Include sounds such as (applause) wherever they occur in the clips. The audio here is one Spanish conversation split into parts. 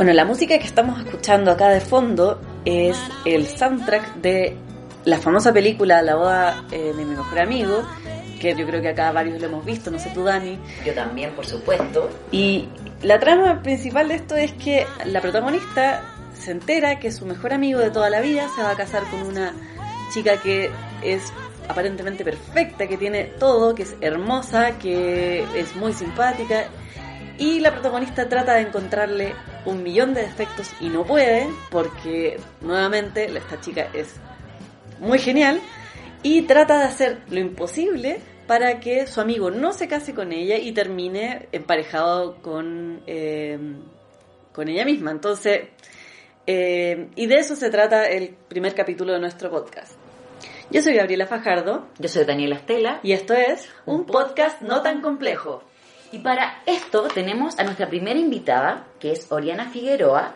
Bueno, la música que estamos escuchando acá de fondo es el soundtrack de la famosa película La boda eh, de mi mejor amigo, que yo creo que acá varios lo hemos visto, no sé tú Dani. Yo también, por supuesto. Y la trama principal de esto es que la protagonista se entera que su mejor amigo de toda la vida se va a casar con una chica que es aparentemente perfecta, que tiene todo, que es hermosa, que es muy simpática. Y la protagonista trata de encontrarle un millón de defectos y no puede porque nuevamente esta chica es muy genial y trata de hacer lo imposible para que su amigo no se case con ella y termine emparejado con, eh, con ella misma. Entonces, eh, y de eso se trata el primer capítulo de nuestro podcast. Yo soy Gabriela Fajardo. Yo soy Daniela Estela. Y esto es un podcast no tan complejo. Y para esto tenemos a nuestra primera invitada, que es Oriana Figueroa.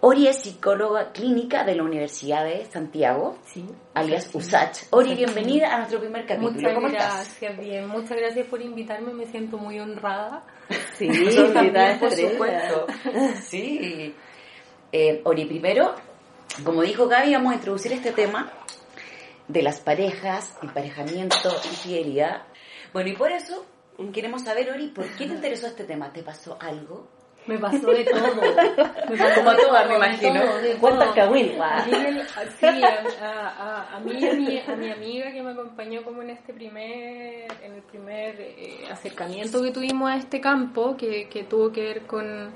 Ori es psicóloga clínica de la Universidad de Santiago, sí, alias USACH. Ori, bienvenida a nuestro primer capítulo. Muchas ¿Cómo gracias, estás? bien. Muchas gracias por invitarme, me siento muy honrada. Sí, (laughs) también, por supuesto. Sí. Eh, Ori, primero, como dijo Gaby, vamos a introducir este tema de las parejas, emparejamiento, infidelidad. Bueno, y por eso queremos saber, Ori, ¿por qué te interesó este tema? ¿Te pasó algo? Me pasó de todo. Me pasó Como a todas, me imagino. mí, el- sí, a- a mí y a mi, a mi amiga que me acompañó como en este primer, en el primer eh, acercamiento que tuvimos a este campo, que, que tuvo que ver con,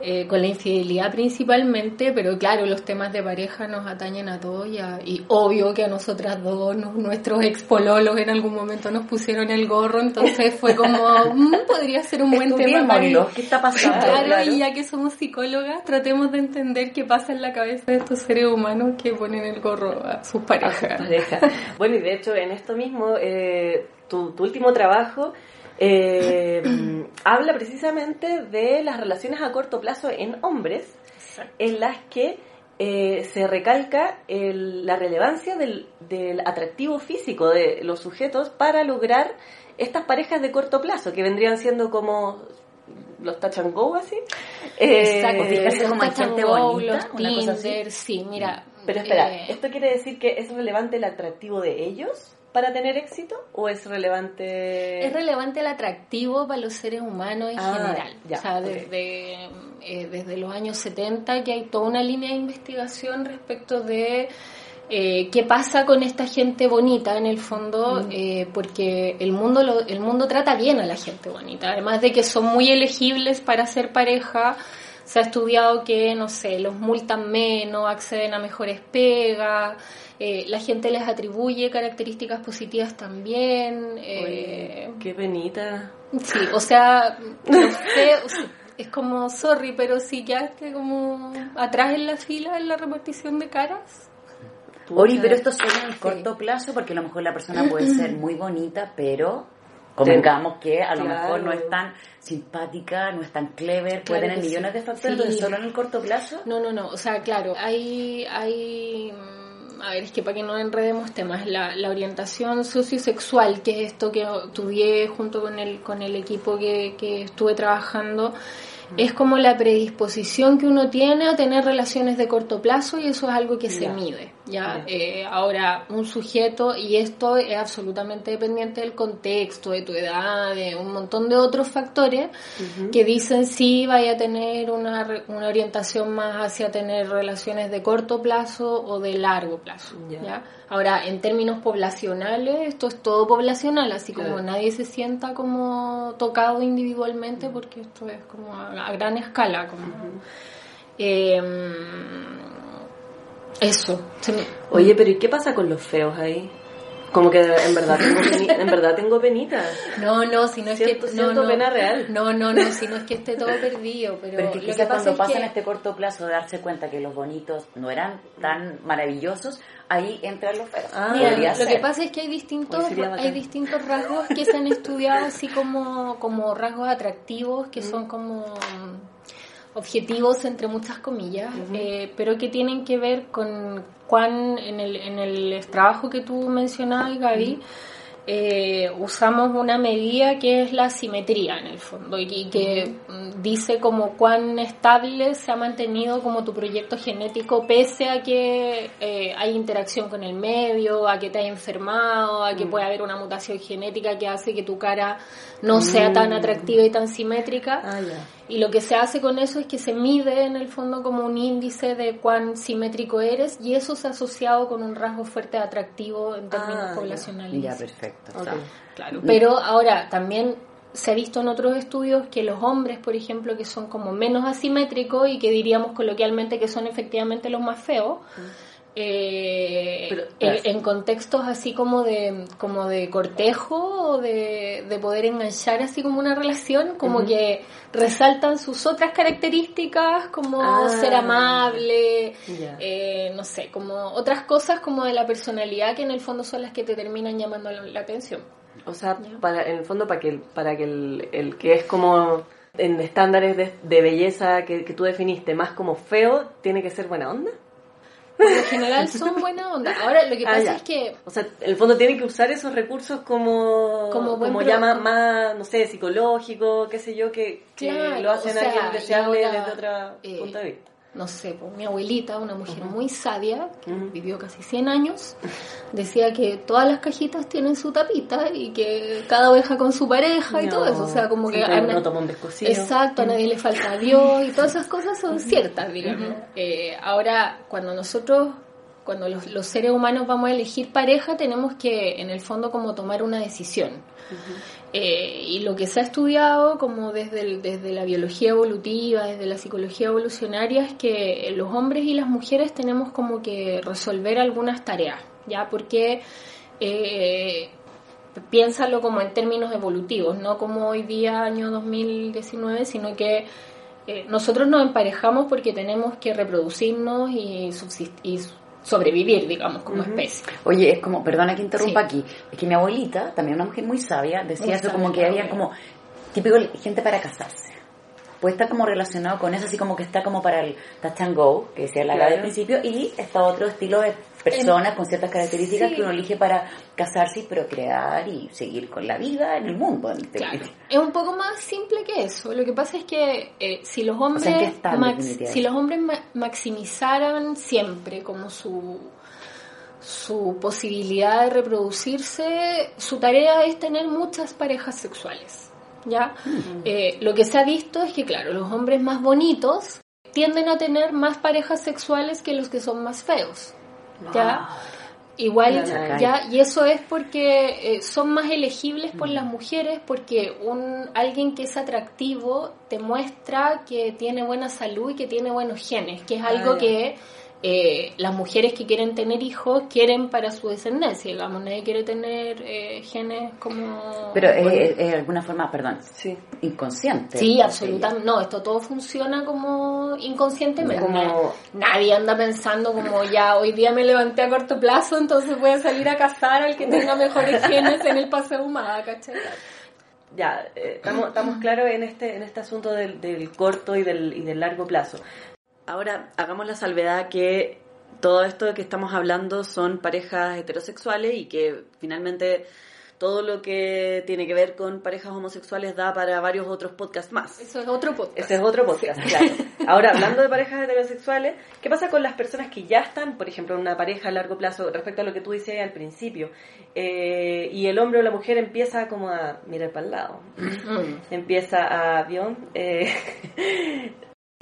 eh, con la infidelidad principalmente, pero claro, los temas de pareja nos atañen a todos y, a- y obvio que a nosotras dos, nos- nuestros expololos en algún momento nos pusieron el gorro, entonces fue como, "Mm, podría ser un buen tema para. ¿Qué está pasando? Claro, y ya que somos psicólogas, tratemos de entender qué pasa en la cabeza de estos seres humanos que ponen el gorro a sus parejas. pareja. Bueno, y de hecho, en esto mismo, eh, tu, tu último trabajo eh, (clears throat) habla precisamente de las relaciones a corto plazo en hombres, en las que eh, se recalca el- la relevancia del, del atractivo físico de los sujetos para lograr estas parejas de corto plazo, que vendrían siendo como los touch and go así. Eh, Exacto, fijarse como hay Touch and gente go, bonita, los una cosa así. Tinder, sí, mira. Pero espera, eh, ¿esto quiere decir que es relevante el atractivo de ellos para tener éxito o es relevante... Es relevante el atractivo para los seres humanos en Ah, general. ya, o sea, desde, eh, desde los años 70 que hay toda una línea de investigación respecto de eh, qué pasa con esta gente bonita en el fondo, eh, porque el mundo, lo- el mundo trata bien a la gente bonita. Además de que son muy elegibles para ser pareja, se ha estudiado que, no sé, los multan menos, acceden a mejores pegas, eh, la gente les atribuye características positivas también. eh, Oye, qué penita. Sí, o sea, no sé, o sea, es como, sorry, pero si quedaste como atrás en la fila en la repartición de caras. Ori, pero esto suena en Sí. corto plazo porque a lo mejor la persona puede ser muy bonita, pero convengamos que a lo mejor no es tan simpática, no es tan clever, puede Claro tener que millones sí. de factores, Sí. solo en el corto plazo. No, no, no, o sea, claro, hay, hay, mm, a ver, es que para que no enredemos temas, la, la orientación sociosexual, que es esto que estudié junto con el, con el equipo que, que estuve trabajando, es como la predisposición que uno tiene a tener relaciones de corto plazo y eso es algo que se mide. Ya. Eh, ahora un sujeto y esto es absolutamente dependiente del contexto, de tu edad, de un montón de otros factores que dicen si vaya a tener una, una orientación más hacia tener relaciones de corto plazo o de largo plazo. Ya. ¿ya? Ahora, en términos poblacionales, esto es todo poblacional, así como Claro. nadie se sienta como tocado individualmente, porque esto es como a, a gran escala. Como, Em, Eso. Oye, pero ¿y qué pasa con los feos ahí? Como que en verdad tengo, penita, en verdad tengo penita. No, no, si no es que no, no, pena real. No, no, no, si no es que esté todo (laughs) perdido, pero, pero que lo que pasa cuando pasa en este corto plazo de darse cuenta que los bonitos no eran tan maravillosos, ahí entran los feos. Ah, lo que pasa es que hay distintos hay distintos rasgos que se han estudiado así como como rasgos atractivos que son como objetivos entre muchas comillas, eh, pero que tienen que ver con cuán en el, en el trabajo que tú mencionabas, Gaby, eh, usamos una medida que es la simetría en el fondo y, que dice como cuán estable se ha mantenido como tu proyecto genético pese a que eh, hay interacción con el medio, a que te hay enfermado, a que mm. puede haber una mutación genética que hace que tu cara no sea tan mm. atractiva y tan simétrica. Ah, y lo que se hace con eso es que se mide en el fondo como un índice de cuán simétrico eres y eso se ha asociado con un rasgo fuerte atractivo en términos ah, poblacionales. Ya, perfecto. Claro. Pero ahora también se ha visto en otros estudios que los hombres, por ejemplo, que son como menos asimétricos y que diríamos coloquialmente que son efectivamente los más feos, mm eh, en, contextos así como de como de cortejo o de, poder enganchar así como una relación como que resaltan sus otras características como ah. ser amable eh, no sé como otras cosas como de la personalidad que en el fondo son las que te terminan llamando la, atención. O sea para en el fondo para que para que el, que es como en estándares de, belleza que, que tú definiste más como feo tiene que ser buena onda por lo general (laughs) son buena onda. Ahora, lo que ah, pasa es que... O sea, en el fondo tienen que usar esos recursos como... Como, como ya más, no sé, psicológico, qué sé yo, que, lo hacen a alguien deseable desde otro eh, punto de vista no sé, pues, mi abuelita, una mujer muy sabia, que vivió casi 100 años, decía que todas las cajitas tienen su tapita y que cada oveja con su pareja y todo eso. O sea, como que. A no toman Exacto, a nadie le falta Dios y todas esas cosas son ciertas, digamos. Eh, ahora, cuando nosotros cuando los, los, seres humanos vamos a elegir pareja, tenemos que, en el fondo, como tomar una decisión. Eh, y lo que se ha estudiado, como desde, desde la biología evolutiva, desde la psicología evolucionaria, es que los hombres y las mujeres tenemos como que resolver algunas tareas, ¿ya? Porque eh, piénsalo como en términos evolutivos, no como hoy día, año 2019, sino que eh, nosotros nos emparejamos porque tenemos que reproducirnos y, subsistir, sobrevivir, digamos, como especie. Oye, es como, perdona que interrumpa aquí, es que mi abuelita, también una mujer muy sabia, decía eso como que había como típico gente para casarse. Pues está como relacionado con eso, así como que está como para el touch and go, que decía la claro. del principio, y está otro estilo de personas con ciertas características que uno elige para casarse y procrear y seguir con la vida en el mundo. Es un poco más simple que eso. Lo que pasa es que eh, si los hombres si los hombres maximizaran siempre como su su posibilidad de reproducirse, su tarea es tener muchas parejas sexuales. ¿Ya? Eh, lo que se ha visto es que, claro, los hombres más bonitos tienden a tener más parejas sexuales que los que son más feos. ¿ya? Igual, ya, y eso es porque eh, son más elegibles por las mujeres, porque un alguien que es atractivo te muestra que tiene buena salud y que tiene buenos genes, que es algo que eh, las mujeres que quieren tener hijos quieren para su descendencia, digamos, nadie quiere tener eh, genes como... Pero es, de alguna forma, perdón, sí. inconsciente. Sí, absolutamente, no, esto todo funciona como inconscientemente. Como... Nadie anda pensando como ya, hoy día me levanté a corto plazo, entonces voy a salir a cazar al que tenga mejores (laughs) genes en el paseo humada, ¿cachai? ya, eh, estamos, estamos claros en este, en este asunto del, del corto y del, y del largo plazo. Ahora, hagamos la salvedad que todo esto de que estamos hablando son parejas heterosexuales y que finalmente todo lo que tiene que ver con parejas homosexuales da para varios otros podcasts más. Eso es otro podcast. Ese es otro podcast, claro. (laughs) Ahora, hablando de parejas heterosexuales, ¿qué pasa con las personas que ya están, por ejemplo, en una pareja a largo plazo, respecto a lo que tú decías al principio, eh, y el hombre o la mujer empieza como a mirar para el lado, mm. empieza a, ¿vio? Eh,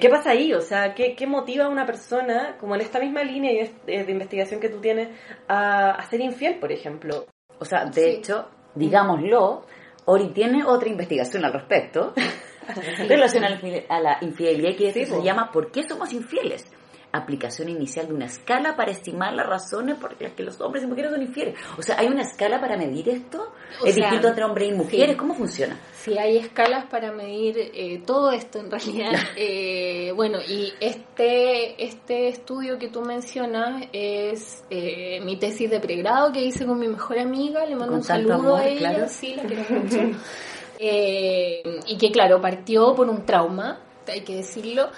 ¿Qué pasa ahí? O sea, ¿qué, motiva a una persona, como en esta misma línea de, investigación que tú tienes, a, ser infiel, por ejemplo? O sea, de hecho, digámoslo, Ori tiene otra investigación al respecto, (laughs) relacionada a la infidelidad, que se llama ¿Por qué somos infieles? Aplicación inicial de una escala para estimar las razones por las que los hombres y mujeres son infieles. O sea, ¿hay una escala para medir esto? O ¿Es sea, distinto entre hombres y mujeres? sí. ¿Cómo funciona? Sí, hay escalas para medir eh, todo esto en realidad. Eh, bueno, y este, este estudio que tú mencionas es eh, mi tesis de pregrado que hice con mi mejor amiga. Le mando un saludo amor, a ella, claro. sí, la quiero mucho. (laughs) Eh, y que claro, partió por un trauma, hay que decirlo,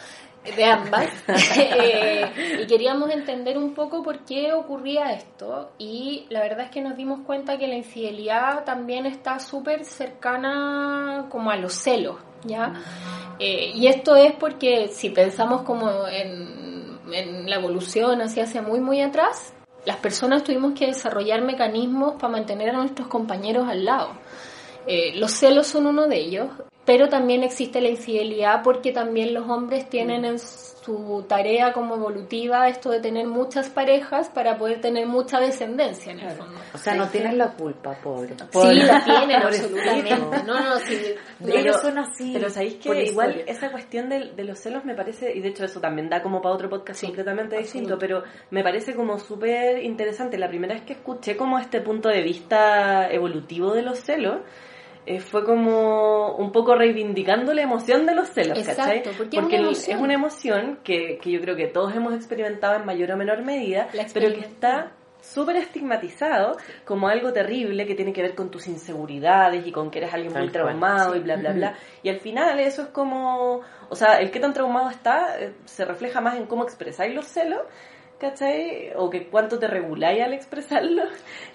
de ambas. (laughs) Eh, y queríamos entender un poco por qué ocurría esto. Y la verdad es que nos dimos cuenta que la infidelidad también está súper cercana como a los celos, ¿ya? Eh, y esto es porque si pensamos como en, la evolución así hacia muy, muy atrás, las personas tuvimos que desarrollar mecanismos para mantener a nuestros compañeros al lado. Eh, los celos son uno de ellos, pero también existe la infidelidad porque también los hombres tienen en su tarea como evolutiva esto de tener muchas parejas para poder tener mucha descendencia en el fondo. O sea, no tienen la culpa, pobre. Sí, la tienen (laughs) absolutamente. No, no, sí. Ellos son así. Pero sabéis que igual historia. esa cuestión de, de los celos me parece, y de hecho eso también da como para otro podcast Sí, completamente distinto, pero me parece como súper interesante. La primera vez que escuché como este punto de vista evolutivo de los celos, eh, fue como un poco reivindicando la emoción de los celos, Exacto, ¿cachai? porque es una el- emoción. es una emoción que, que yo creo que todos hemos experimentado en mayor o menor medida, pero que está súper estigmatizado como algo terrible que tiene que ver con tus inseguridades y con que eres alguien Tal muy cual, traumado sí. y bla, bla, bla. Y al final eso es como, o sea, el que tan traumado está eh, se refleja más en cómo expresáis los celos, ¿cachai? O que cuánto te reguláis al expresarlo,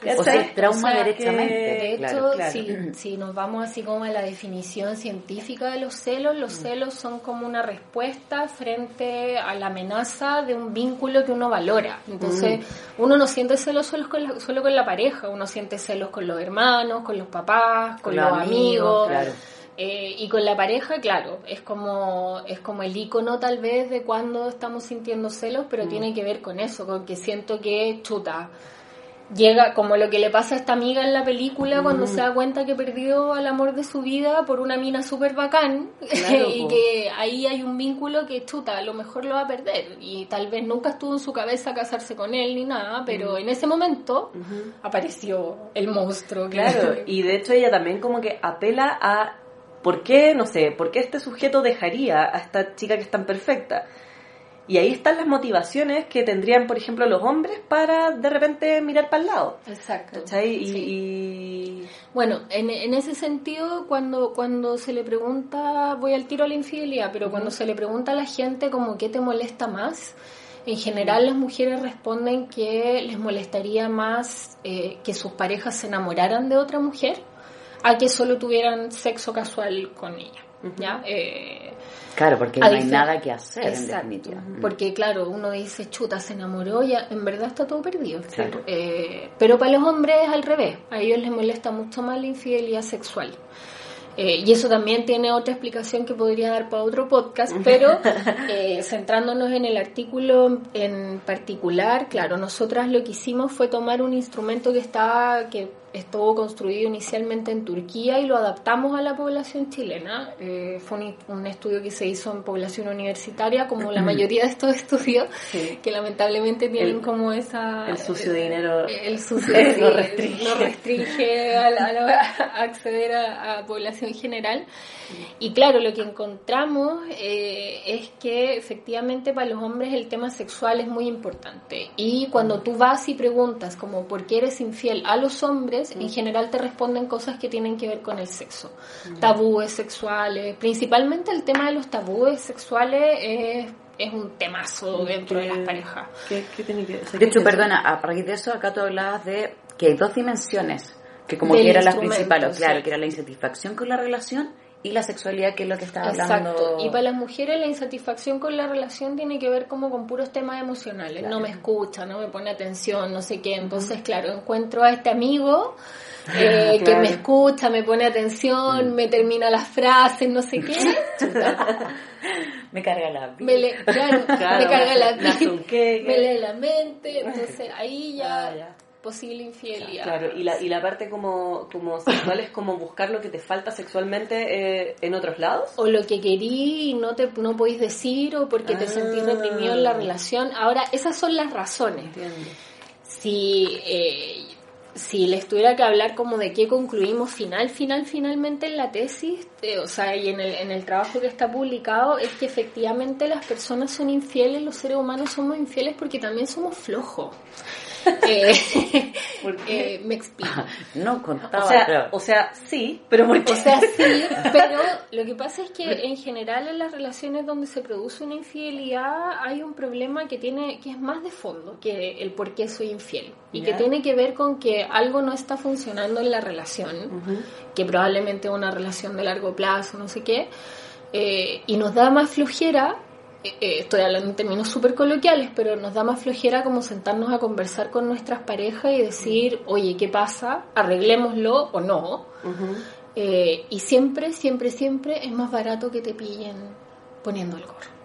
(laughs) O sea, trauma O sea, derechamente. De hecho, claro. claro. Si, si nos vamos así como a la definición científica de los celos, los Mm. celos son como una respuesta frente a la amenaza de un vínculo que uno valora. Entonces, Mm. uno no siente celos solo con, la, solo con la pareja, uno siente celos con los hermanos, con los papás, con, los amigos. claro. Eh, y con la pareja, claro, es como, es como el icono tal vez de cuando estamos sintiendo celos, pero tiene que ver con eso, con que siento que chuta. Llega como lo que le pasa a esta amiga en la película cuando se da cuenta que perdió al amor de su vida por una mina súper bacán Claro, (laughs) y po. que ahí hay un vínculo que chuta, a lo mejor lo va a perder y tal vez nunca estuvo en su cabeza casarse con él ni nada, pero en ese momento apareció el monstruo. Claro, y de hecho ella también como que apela a por qué, no sé, por qué este sujeto dejaría a esta chica que es tan perfecta. Y ahí están las motivaciones que tendrían, por ejemplo, los hombres para de repente mirar para el lado. Exacto. ¿Cachai? Y, Sí. y- Bueno, en, en ese sentido, cuando, cuando se le pregunta, voy al tiro a la infidelidad, pero cuando se le pregunta a la gente como qué te molesta más, en general las mujeres responden que les molestaría más eh, que sus parejas se enamoraran de otra mujer a que solo tuvieran sexo casual con ella. ¿ya? Eh, Claro, porque no hay nada que hacer, en Exacto. Mm. Porque claro, uno dice, chuta, se enamoró, ya en verdad está todo perdido. Claro. Eh, pero para los hombres es al revés, a ellos les molesta mucho más la infidelidad sexual. Eh, y eso también tiene otra explicación que podría dar para otro podcast, (laughs) pero eh, centrándonos en el artículo en particular, claro, nosotras lo que hicimos fue tomar un instrumento que estaba, que estuvo construido inicialmente en Turquía y lo adaptamos a la población chilena. Eh, fue un, un estudio que se hizo en población universitaria, como la (clears throat) mayoría de estos estudios, Sí. que lamentablemente tienen El- como esa... el sucio dinero El (laughs) sucio lo sí, restringe. lo restringe a, la- a la- a acceder a, a población general. Y claro, lo que encontramos eh, es que efectivamente para los hombres el tema sexual es muy importante. Y cuando tú vas y preguntas como por qué eres infiel a los hombres, en general te responden cosas que tienen que ver con el sexo. Tabúes sexuales, principalmente el tema de los tabúes sexuales es, es un temazo dentro de las ¿Qué- parejas. ¿Qué, qué tiene que o sea, De hecho, perdona, a raíz de eso, acá tú hablabas de que hay dos dimensiones, que como que eran las principales, claro, sí. que era la insatisfacción con la relación y la sexualidad, que es lo que estaba hablando. Exacto. Y para las mujeres la insatisfacción con la relación tiene que ver como con puros temas emocionales. No me escucha, no me pone atención, no sé qué. Entonces, claro, encuentro a este amigo eh, (laughs) que me escucha, me pone atención, me termina las frases, no sé qué. (laughs) Me carga la vida. me, le- claro, (laughs) Claro, me carga la queque. me lee la mente. Entonces, ahí ya... Ah, ya. Posible infidelidad. Claro, y la, y la parte como, como sexual es como buscar lo que te falta sexualmente eh, en otros lados. O lo que querí y no, te, no podéis decir, o porque te sentís reprimido en la relación. Ahora, esas son las razones. Si, eh, si les tuviera que hablar como de qué concluimos final, final, finalmente en la tesis, eh, o sea, y en el, en el trabajo que está publicado, es que efectivamente las personas son infieles, los seres humanos somos infieles porque también somos flojos. Eh, (laughs) eh, me explico. (laughs) No contaba. O sea, claro. o sea, sí, pero ¿por qué? O sea, sí, (laughs) pero lo que pasa es que en general en las relaciones donde se produce una infidelidad hay un problema que tiene que es más de fondo que el por qué soy infiel y que tiene que ver con que algo no está funcionando en la relación, que probablemente es una relación de largo plazo, no sé qué, eh, y nos da más flojera. Eh, eh, estoy hablando en términos súper coloquiales, pero nos da más flojera como sentarnos a conversar con nuestras parejas y decir, oye, ¿qué pasa? Arreglémoslo o no. Eh, y siempre, siempre, siempre es más barato que te pillen poniendo el gorro.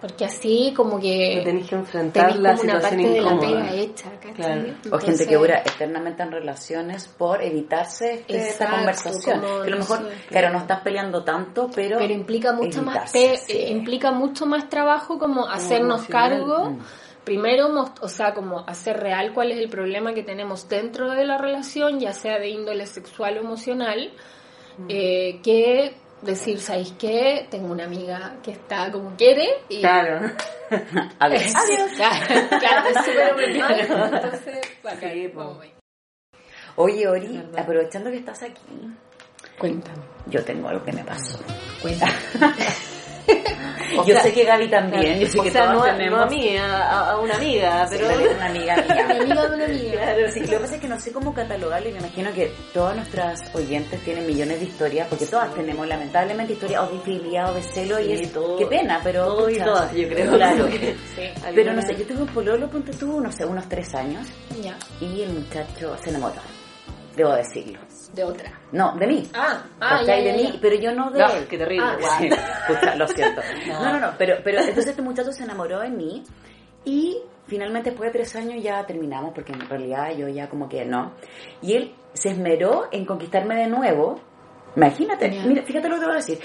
Porque así como que No tenés que enfrentar tenés la como una parte situación de la incómoda. pega hecha. Claro. O gente que dura eternamente en relaciones por evitarse este- esta conversación. como, que a lo mejor, sé. claro, no estás peleando tanto, pero... pero implica mucho más pe- sí. eh, implica mucho más trabajo como hacernos emocional, cargo mm. primero o sea como hacer real cuál es el problema que tenemos dentro de la relación ya sea de índole sexual o emocional Mm. eh, que decir sabéis qué tengo una amiga que está como quiere y Claro. (laughs) A ver, claro, (laughs) claro, es súper emocional entonces bacán, Sí, po. vamos ahí. Oye, Ori, aprovechando que estás aquí, cuéntame. yo tengo algo que me pasó. cuéntame (laughs) (laughs) O yo sea, sé que Gaby también, yo sé que sea, todas no, tenemos... no a mí, a, a una amiga, pero pero... una amiga mía. mi (laughs) amiga de una amiga Claro, sí, lo que pasa es que no sé cómo catalogarlo y me imagino que todas nuestras oyentes tienen millones de historias, porque todas tenemos lamentablemente historias o de infidelidad o de celo y Sí, es, todo- qué pena, pero... todo y pucha, todas, yo creo. (laughs) Claro. sí Pero no sé, yo tuve un pololo, ponte tú, no sé, unos tres años ya y el muchacho se enamoró, debo decirlo. de otra No, de mí. ah ah ¿Cachai? ya, de ya, mí, ya. pero yo no de No, él. qué terrible. Ah, Sí, (laughs) pucha, lo siento. No, no, no, pero, pero entonces este muchacho se enamoró de mí y finalmente después de tres años ya terminamos porque en realidad yo ya como que no. Y él se esmeró en conquistarme de nuevo. Imagínate, Ya. mira, fíjate lo que te voy a decir.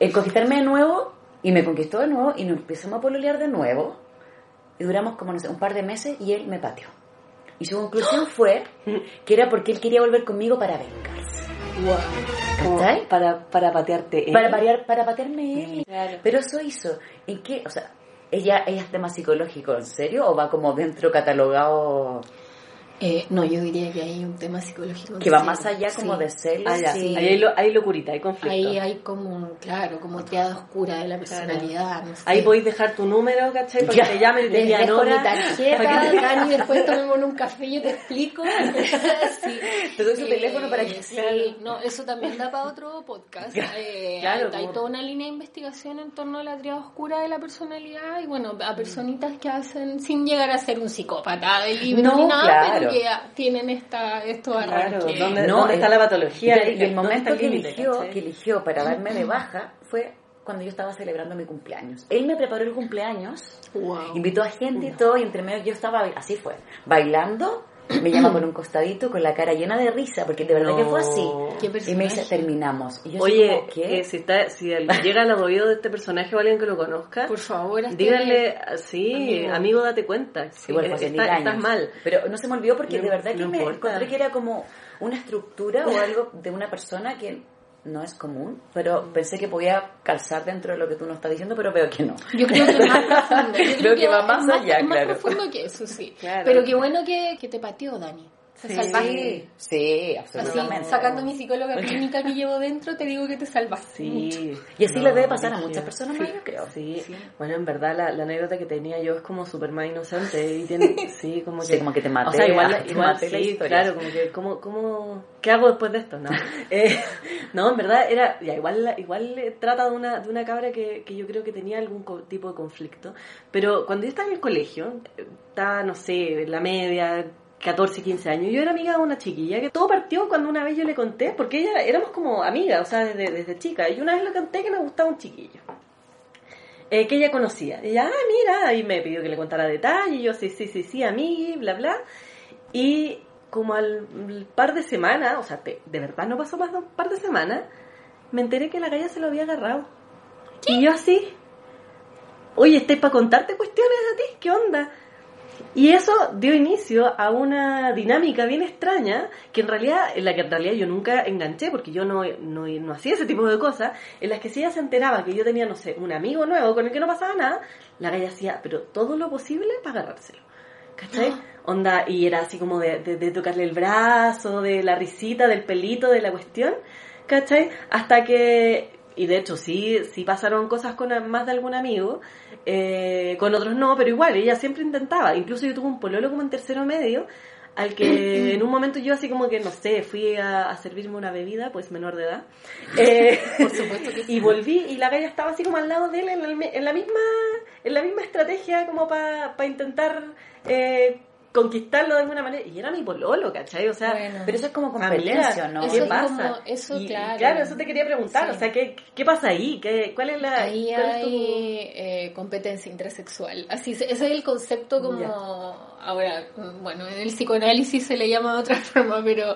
En conquistarme de nuevo y me conquistó de nuevo y nos empezamos a pololear de nuevo y duramos como no sé, un par de meses y él me pateó. Y su conclusión fue que era porque él quería volver conmigo para vengarse. ¿Cachai? Para, para patearte. Para, él. parear, para patearme él. Claro. Pero eso hizo. ¿En qué? O sea, ella, ella es tema psicológico, ¿en serio? ¿O va como dentro catalogado Eh, no, yo diría que hay un tema psicológico. que va sí, más allá como sí. de celos? Ah. Sí. Ahí hay, lo- hay locurita, hay conflicto. Ahí hay como, claro, como triada oscura de la personalidad. no sé. Ahí podéis dejar tu número, ¿cachai? Para que Ya. te llamen y te digan dejo mi hora. tarjeta, para que te- Dani, después tomemos un café y yo te explico. (laughs) sí. Te doy su teléfono para que- Sí, no, eso también da para otro podcast. (laughs) Eh, Claro, hay, toda una línea de investigación en torno a la triada oscura de la personalidad y bueno, a personitas que hacen, sin llegar a ser un psicópata de libro No, ni nada, claro. pero que tienen esta, estos Claro, arranques. ¿dónde, No, dónde está el- la patología? Y, el ¿Dónde momento está que el límite, eligió, que eligió para darme de baja fue cuando yo estaba celebrando mi cumpleaños. Él me preparó el cumpleaños, Wow. invitó a gente y todo, y entre medio yo estaba, así fue, bailando, me llama por (clears throat) un costadito con la cara llena de risa, porque de verdad que fue así. Qué Y me dice, terminamos. Y yo Oye, como, ¿qué? eh, si, está, si llega al oído de este personaje o alguien que lo conozca, Por favor, díganle, sí, Amigo. amigo, date cuenta. Sí, Igual fue hace está- años. estás mal. Pero no se me olvidó porque No- de verdad que no me importa. encontré que era como una estructura o algo de una persona que no es común, pero pensé que podía calzar dentro de lo que tú nos estás diciendo, pero veo que no. Yo creo que más profundo. (laughs) Yo Creo que va más allá, es más claro. profundo que eso, sí. Claro. Pero qué bueno que, que te pateó, Dani. Te Sí. salvaste. Sí, Así, absolutamente. sacando mi psicóloga clínica que llevo dentro, te digo que te salvaste. Sí. Y así No, le debe pasar a muchas personas más, yo creo. Sí. Bueno, en verdad la, la anécdota que tenía yo es como súper más inocente y tiene, (laughs) sí, como que... Sí, como que te maté, O sea, igual, (laughs) te igual maté la sí, historia. claro, como que, ¿cómo, cómo, ¿qué hago después de esto? No, (laughs) Eh, no en verdad era, ya, igual, igual eh, trata de una, de una cabra que, que yo creo que tenía algún co- tipo de conflicto, pero cuando yo estaba en el colegio, eh, estaba, no sé, en la media, 14, 15 años. Yo era amiga de una chiquilla que todo partió cuando una vez yo le conté, porque ella éramos como amigas, o sea, desde, desde chica. Y una vez le conté que me gustaba un chiquillo. eh, que ella conocía. Y ella, ah, mira, y me pidió que le contara detalles. Y yo, sí, sí, sí, sí, a mí, bla, bla. Y como al par de semanas, o sea, de, verdad no pasó más de un par de semanas, me enteré que la galla se lo había agarrado. Y yo así, oye, ¿estáis para contarte cuestiones a ti? ¿Qué onda? Y eso dio inicio a una dinámica bien extraña, que en realidad, en la que en realidad yo nunca enganché, porque yo no, no, no hacía ese tipo de cosas, en las que si ella se enteraba que yo tenía, no sé, un amigo nuevo con el que no pasaba nada, la galla hacía, pero todo lo posible para agarrárselo. ¿Cachai? Ah. (gasps) Onda, y era así como de, de, tocarle el brazo, de la risita, del pelito, de la cuestión, ¿cachai? Hasta que, y de hecho sí, sí pasaron cosas con más de algún amigo, eh, con otros no, pero igual, ella siempre intentaba. Incluso yo tuve un pololo como en tercero medio, al que (clears throat) en un momento yo así como que, no sé, fui a, servirme una bebida, pues menor de edad. Eh, (laughs) Por supuesto que Y volví y la galla estaba así como al lado de él en, la misma en la misma estrategia como para intentar... Eh, conquistarlo de alguna manera. Y era mi pololo, ¿cachai? O sea, pero eso es como competencia, ¿no? ¿Qué pasa? eso, claro. claro, eso te quería preguntar. O sea, ¿qué, ¿qué pasa ahí? ¿Qué, ¿Cuál es la. Ahí hay eh, competencia intrasexual. Así, ese es el concepto como. Ahora, bueno, en el psicoanálisis se le llama de otra (laughs) forma, pero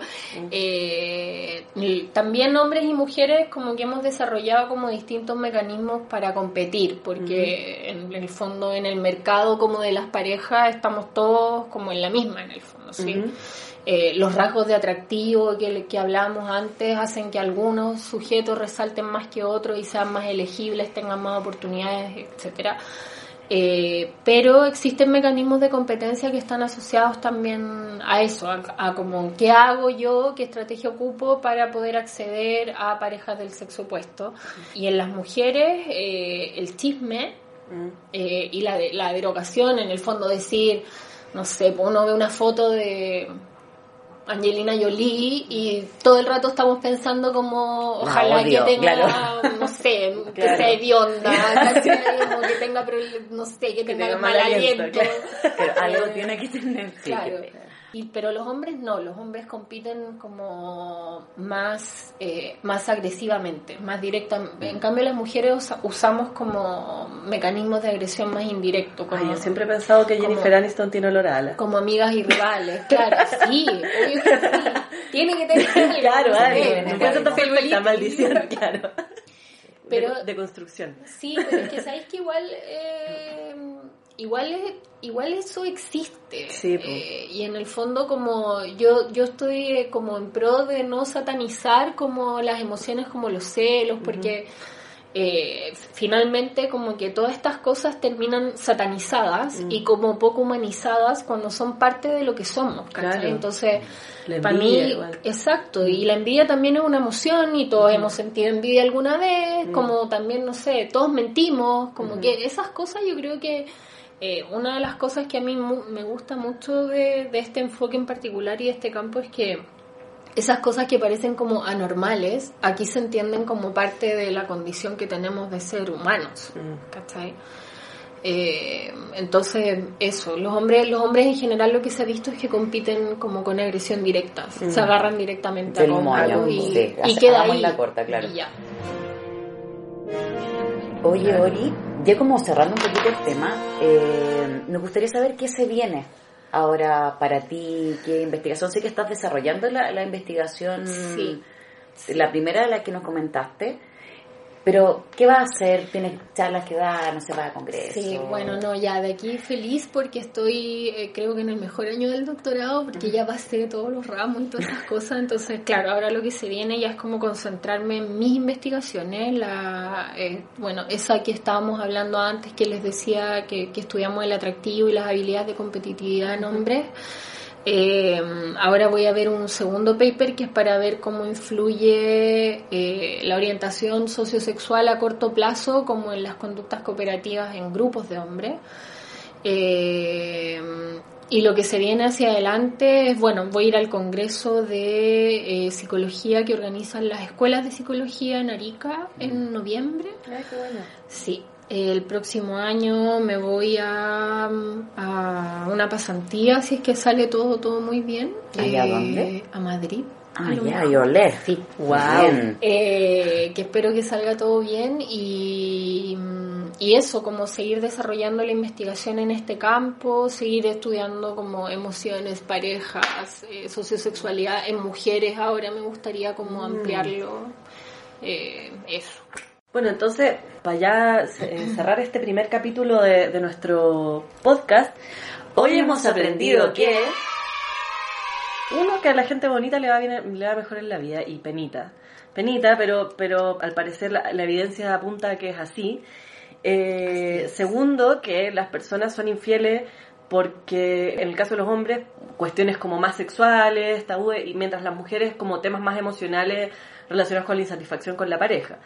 eh, también hombres y mujeres como que hemos desarrollado como distintos mecanismos para competir, porque en el fondo en el mercado como de las parejas estamos todos como en la misma en el fondo, ¿sí? Eh, los rasgos de atractivo que, que hablamos antes hacen que algunos sujetos resalten más que otros y sean más elegibles, tengan más oportunidades, etcétera. Eh, pero existen mecanismos de competencia que están asociados también a eso, a, como qué hago yo, qué estrategia ocupo para poder acceder a parejas del sexo opuesto. Y en las mujeres, eh, el chisme mm. y la, la derogación, en el fondo decir, no sé, uno ve una foto de Angelina Jolie y todo el rato estamos pensando como ojalá que tenga no sé que sea hedionda que tenga no sé que, tenga, mal aliento, pero algo tiene que tener. Claro y, pero los hombres no, los hombres compiten como más, eh, más agresivamente, más directamente. En cambio las mujeres usamos como mecanismos de agresión más indirectos. Como, yo siempre he pensado que Jennifer Aniston tiene olor a Como amigas y rivales, claro, sí, (laughs) Tiene que tener Claro, algo. maldición, claro. Pero, de, construcción. Sí, pero es que sabéis que igual... Eh, igual igual eso existe. Eh, y en el fondo como yo yo estoy eh, como en pro de no satanizar como las emociones como los celos porque eh, finalmente como que todas estas cosas terminan satanizadas y como poco humanizadas cuando son parte de lo que somos entonces para mí exacto y la envidia también es una emoción y todos hemos sentido envidia alguna vez como también no sé todos mentimos como que esas cosas yo creo que eh, una de las cosas que a mí me gusta mucho de, este enfoque en particular y de este campo es que esas cosas que parecen como anormales, aquí se entienden como parte de la condición que tenemos de ser humanos. ¿cachai? Eh, entonces, eso, los hombres, los hombres en general lo que se ha visto es que compiten como con agresión directa, se agarran directamente a algo y, y queda ahí. La corta, claro. Oye, Ori, ya como cerrando un poquito el tema, eh, nos gustaría saber qué se viene ahora para ti, qué investigación. Sé que estás desarrollando la, la investigación, sí. la primera de la que nos comentaste. Pero, ¿qué va a hacer? ¿Tienes charlas que dar? ¿No se va a congreso? Sí, bueno, no, ya de aquí feliz porque estoy, eh, creo que en el mejor año del doctorado, porque ya pasé todos los ramos y todas esas cosas. Entonces, claro, ahora lo que se viene ya es como concentrarme en mis investigaciones. La, eh, bueno, esa que estábamos hablando antes, que les decía que, que estudiamos el atractivo y las habilidades de competitividad en hombres. Eh, ahora voy a ver un segundo paper que es para ver cómo influye eh, la orientación sociosexual a corto plazo, como en las conductas cooperativas en grupos de hombres. Eh, y lo que se viene hacia adelante es, bueno, voy a ir al Congreso de Psicología que organizan las escuelas de psicología en Arica en noviembre. Ay, qué bueno. Sí, el próximo año me voy a, a una pasantía, si es que sale todo todo muy bien. ¿A eh, dónde? A Madrid. Ah, ya, yo le. Sí. Wow. Eh, que espero que salga todo bien y, y eso, como seguir desarrollando la investigación en este campo, seguir estudiando como emociones, parejas, eh, sociosexualidad en mujeres ahora me gustaría como mm. ampliarlo. Eh, eso. Bueno, entonces, para ya eh, cerrar este primer capítulo de, de nuestro podcast, hoy hemos aprendido que... Uno, que a la gente bonita le va, bien, le va mejor en la vida y penita. Penita, pero, pero al parecer la, evidencia apunta a que es así. Eh, segundo, que las personas son infieles porque en el caso de los hombres, cuestiones como más sexuales, tabú, y mientras las mujeres como temas más emocionales relacionados con la insatisfacción con la pareja.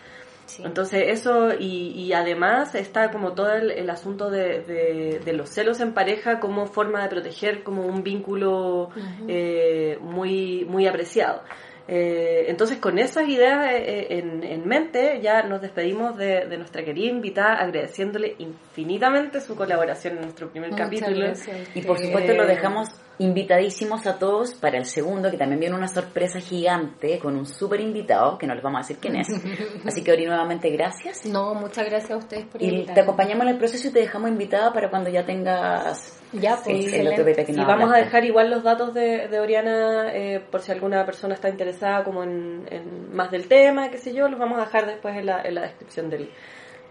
Entonces eso, y, además está como todo el, asunto de, de, los celos en pareja como forma de proteger como un vínculo eh, muy, muy apreciado. Eh, entonces, con esas ideas eh, eh, en, mente, ya nos despedimos de, nuestra querida invitada, agradeciéndole infinitamente su colaboración en nuestro primer capítulo. Y por supuesto lo dejamos invitadísimos a todos para el segundo, que también viene una sorpresa gigante con un súper invitado, que no les vamos a decir quién es. (laughs) Así que, Ori, nuevamente gracias. No, muchas gracias a ustedes por Y te acompañamos en el proceso y te dejamos invitada para cuando ya tengas ya, pues, el otro bebé que Y vamos a dejar igual los datos de, de Oriana eh, por si alguna persona está interesada como en, más del tema, qué sé yo, los vamos a dejar después en la, en la descripción del,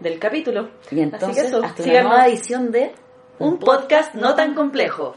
del capítulo. Y entonces, Así que hasta una nueva edición de Un podcast no tan complejo.